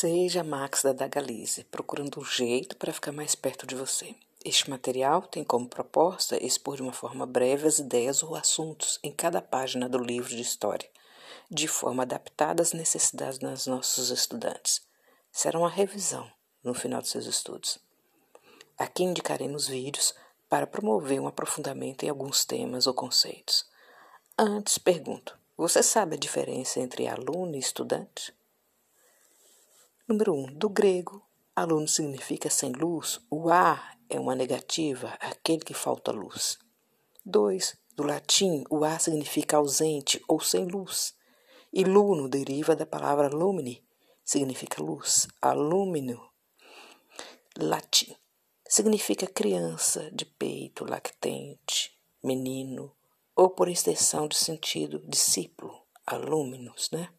Seja Max da Dagalise, procurando um jeito para ficar mais perto de você. Este material tem como proposta expor de uma forma breve as ideias ou assuntos em cada página do livro de história, de forma adaptada às necessidades dos nossos estudantes. Será uma revisão no final de seus estudos. Aqui indicaremos vídeos para promover um aprofundamento em alguns temas ou conceitos. Antes, pergunto: você sabe a diferença entre aluno e estudante? Número 1. Um, do grego, aluno significa sem luz, o a é uma negativa, aquele que falta luz. 2. Do latim, o a significa ausente ou sem luz. E luno deriva da palavra lumine, significa luz. Alumínio, latim, significa criança de peito, lactente, menino, ou por extensão de sentido, discípulo, alumnos, né?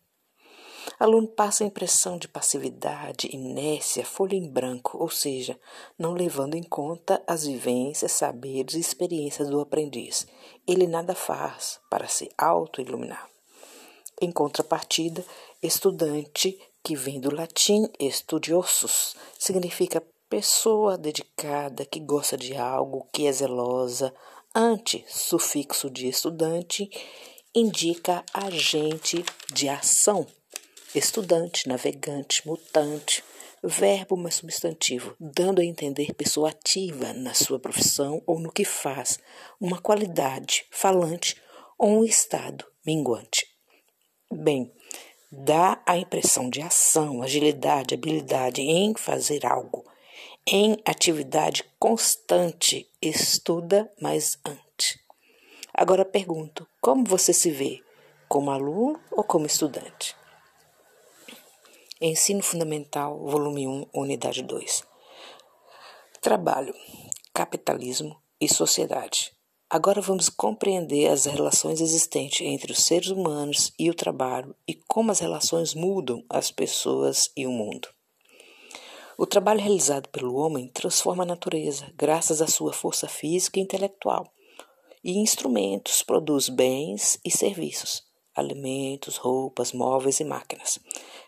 Aluno passa a impressão de passividade, inércia, folha em branco, ou seja, não levando em conta as vivências, saberes e experiências do aprendiz. Ele nada faz para se auto-iluminar. Em contrapartida, estudante, que vem do latim estudiosus, significa pessoa dedicada, que gosta de algo, que é zelosa, Ante, sufixo de estudante, indica agente de ação. Estudante, navegante, mutante, verbo mais substantivo, dando a entender pessoa ativa na sua profissão ou no que faz, uma qualidade falante ou um estado minguante. Bem, dá a impressão de ação, agilidade, habilidade em fazer algo em atividade constante, estuda mais antes. Agora pergunto: como você se vê? Como aluno ou como estudante? Ensino Fundamental, volume 1, unidade 2. Trabalho, capitalismo e sociedade. Agora vamos compreender as relações existentes entre os seres humanos e o trabalho e como as relações mudam as pessoas e o mundo. O trabalho realizado pelo homem transforma a natureza, graças à sua força física e intelectual. E instrumentos produz bens e serviços, alimentos, roupas, móveis e máquinas.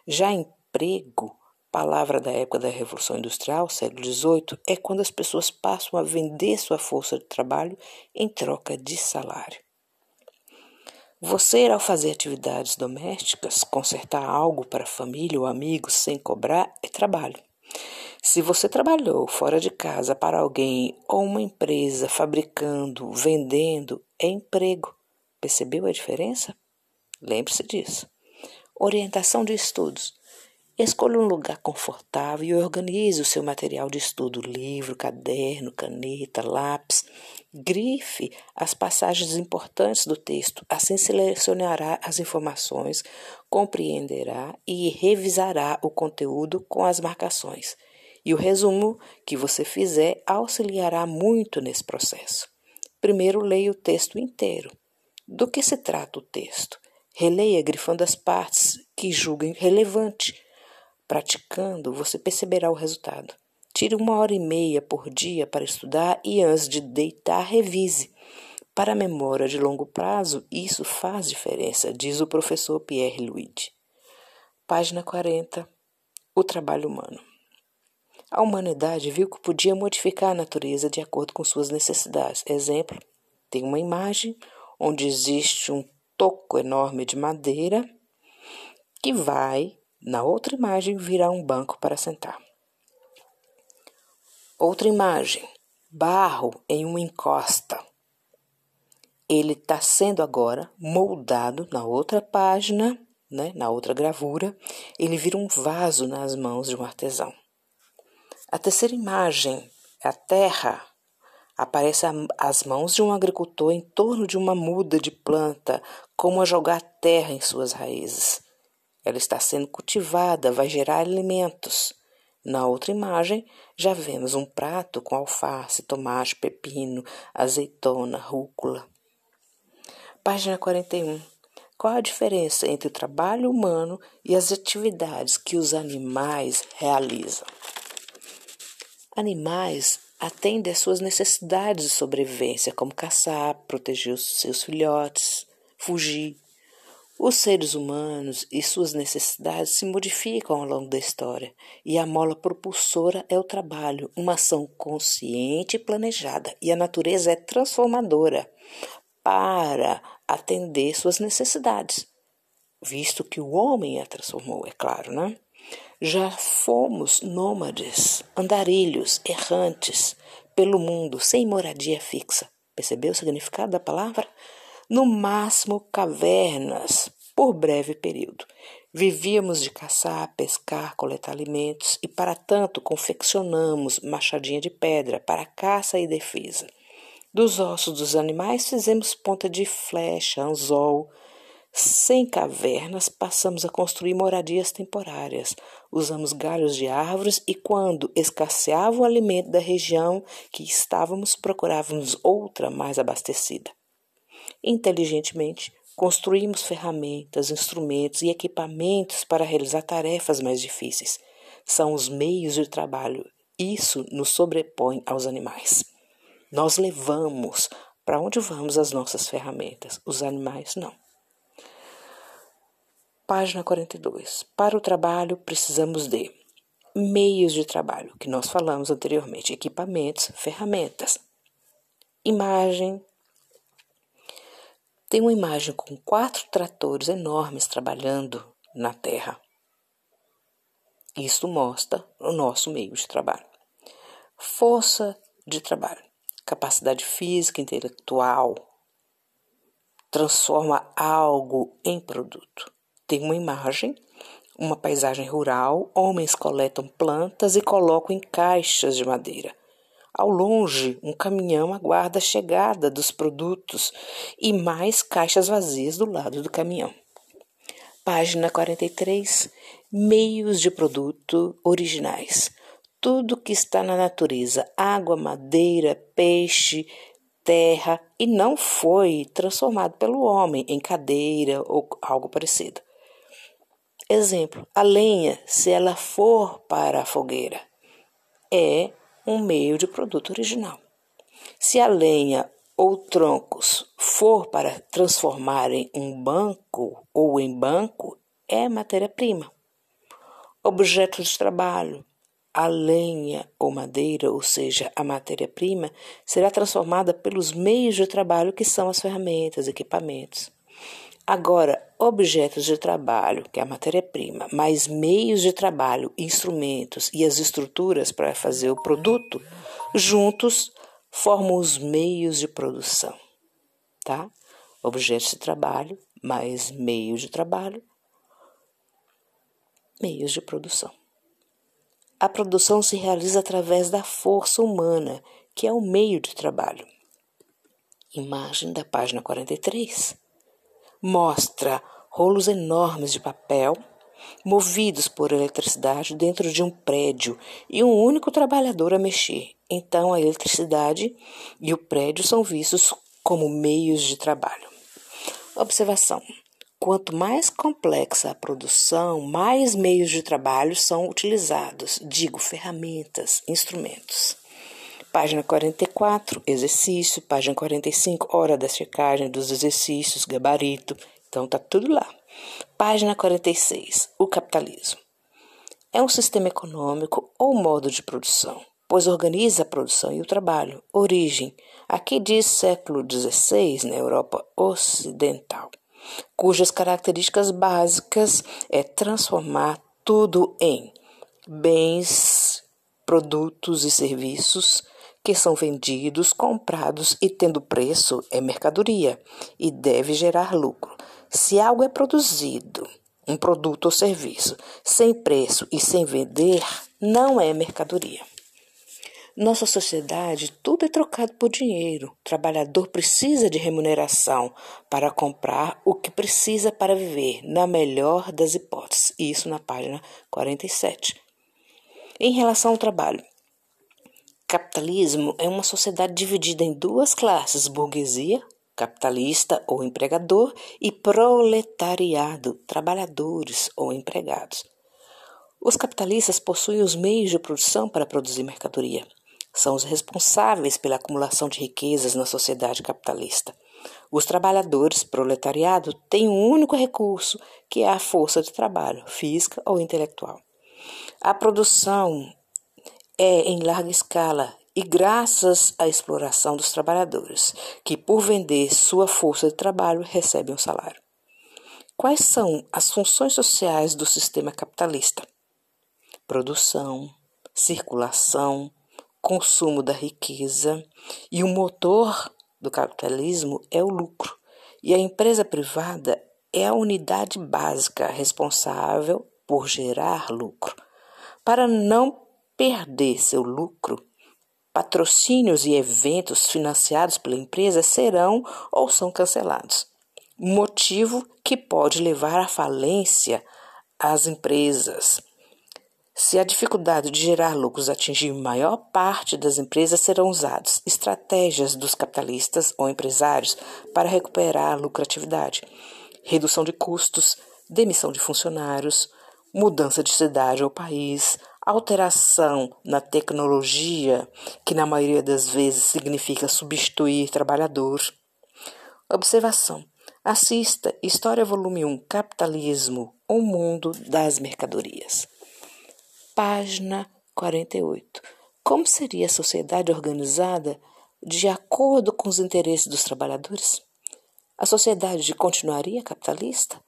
Já emprego, palavra da época da Revolução Industrial, século XVIII, é quando as pessoas passam a vender sua força de trabalho em troca de salário. Você, ao fazer atividades domésticas, consertar algo para a família ou amigos sem cobrar, é trabalho. Se você trabalhou fora de casa para alguém ou uma empresa fabricando, vendendo, é emprego. Percebeu a diferença? Lembre-se disso. Orientação de estudos. Escolha um lugar confortável e organize o seu material de estudo: livro, caderno, caneta, lápis. Grife as passagens importantes do texto, assim selecionará as informações, compreenderá e revisará o conteúdo com as marcações e o resumo que você fizer auxiliará muito nesse processo. Primeiro, leia o texto inteiro. Do que se trata o texto? Releia grifando as partes que julguem relevante. Praticando, você perceberá o resultado. Tire uma hora e meia por dia para estudar e antes de deitar, revise. Para a memória de longo prazo, isso faz diferença, diz o professor Pierre Luigi. Página 40. O trabalho humano. A humanidade viu que podia modificar a natureza de acordo com suas necessidades. Exemplo: tem uma imagem onde existe um toco enorme de madeira que vai, na outra imagem, virar um banco para sentar. Outra imagem: barro em uma encosta. Ele está sendo agora moldado na outra página, né, na outra gravura, ele vira um vaso nas mãos de um artesão. A terceira imagem, a terra, aparece as mãos de um agricultor em torno de uma muda de planta, como a jogar terra em suas raízes. Ela está sendo cultivada, vai gerar alimentos. Na outra imagem, já vemos um prato com alface, tomate, pepino, azeitona, rúcula. Página 41. Qual a diferença entre o trabalho humano e as atividades que os animais realizam? Animais atendem às suas necessidades de sobrevivência, como caçar, proteger os seus filhotes, fugir. Os seres humanos e suas necessidades se modificam ao longo da história, e a mola propulsora é o trabalho, uma ação consciente e planejada, e a natureza é transformadora para atender suas necessidades, visto que o homem a transformou, é claro, né? Já fomos nômades, andarilhos, errantes pelo mundo, sem moradia fixa. Percebeu o significado da palavra? No máximo, cavernas, por breve período. Vivíamos de caçar, pescar, coletar alimentos e, para tanto, confeccionamos machadinha de pedra para caça e defesa. Dos ossos dos animais fizemos ponta de flecha, anzol, sem cavernas, passamos a construir moradias temporárias. Usamos galhos de árvores e, quando escasseava o alimento da região que estávamos, procurávamos outra mais abastecida. Inteligentemente, construímos ferramentas, instrumentos e equipamentos para realizar tarefas mais difíceis. São os meios de trabalho. Isso nos sobrepõe aos animais. Nós levamos para onde vamos as nossas ferramentas, os animais não. Página 42. Para o trabalho, precisamos de meios de trabalho, que nós falamos anteriormente, equipamentos, ferramentas. Imagem. Tem uma imagem com quatro tratores enormes trabalhando na terra. Isto mostra o nosso meio de trabalho. Força de trabalho, capacidade física, intelectual, transforma algo em produto tem uma imagem, uma paisagem rural, homens coletam plantas e colocam em caixas de madeira. Ao longe, um caminhão aguarda a chegada dos produtos e mais caixas vazias do lado do caminhão. Página 43. Meios de produto originais. Tudo que está na natureza, água, madeira, peixe, terra, e não foi transformado pelo homem em cadeira ou algo parecido. Exemplo, a lenha, se ela for para a fogueira, é um meio de produto original. Se a lenha ou troncos for para transformar em um banco ou em banco, é matéria-prima. Objetos de trabalho, a lenha ou madeira, ou seja, a matéria-prima, será transformada pelos meios de trabalho que são as ferramentas, equipamentos. Agora, objetos de trabalho, que é a matéria-prima, mais meios de trabalho, instrumentos e as estruturas para fazer o produto, juntos formam os meios de produção, tá? Objetos de trabalho mais meios de trabalho, meios de produção. A produção se realiza através da força humana, que é o meio de trabalho. Imagem da página 43 mostra rolos enormes de papel movidos por eletricidade dentro de um prédio e um único trabalhador a mexer. Então, a eletricidade e o prédio são vistos como meios de trabalho. Observação: quanto mais complexa a produção, mais meios de trabalho são utilizados, digo, ferramentas, instrumentos. Página 44, exercício. Página 45, hora da checagem dos exercícios, gabarito. Então, tá tudo lá. Página 46, o capitalismo. É um sistema econômico ou modo de produção, pois organiza a produção e o trabalho. Origem, aqui diz século XVI na Europa Ocidental, cujas características básicas é transformar tudo em bens, produtos e serviços que são vendidos, comprados e tendo preço é mercadoria e deve gerar lucro. Se algo é produzido, um produto ou serviço, sem preço e sem vender, não é mercadoria. Nossa sociedade, tudo é trocado por dinheiro. O trabalhador precisa de remuneração para comprar o que precisa para viver, na melhor das hipóteses. Isso na página 47. Em relação ao trabalho, Capitalismo é uma sociedade dividida em duas classes: burguesia, capitalista ou empregador, e proletariado, trabalhadores ou empregados. Os capitalistas possuem os meios de produção para produzir mercadoria. São os responsáveis pela acumulação de riquezas na sociedade capitalista. Os trabalhadores, proletariado, têm um único recurso, que é a força de trabalho, física ou intelectual. A produção é em larga escala e graças à exploração dos trabalhadores, que por vender sua força de trabalho recebem um salário. Quais são as funções sociais do sistema capitalista? Produção, circulação, consumo da riqueza e o motor do capitalismo é o lucro. E a empresa privada é a unidade básica responsável por gerar lucro. Para não perder seu lucro, patrocínios e eventos financiados pela empresa serão ou são cancelados. Motivo que pode levar à falência as empresas. Se a dificuldade de gerar lucros atingir maior parte das empresas, serão usadas estratégias dos capitalistas ou empresários para recuperar a lucratividade, redução de custos, demissão de funcionários, mudança de cidade ou país, alteração na tecnologia, que na maioria das vezes significa substituir trabalhador. Observação: assista História Volume 1 Capitalismo, o mundo das mercadorias. Página 48. Como seria a sociedade organizada de acordo com os interesses dos trabalhadores? A sociedade continuaria capitalista?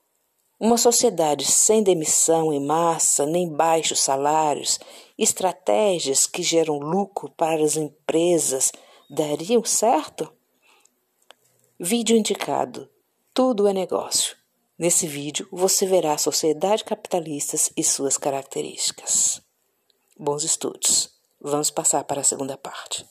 Uma sociedade sem demissão em massa, nem baixos salários, estratégias que geram lucro para as empresas dariam certo? Vídeo indicado: Tudo é negócio. Nesse vídeo você verá a sociedade capitalista e suas características. Bons estudos. Vamos passar para a segunda parte.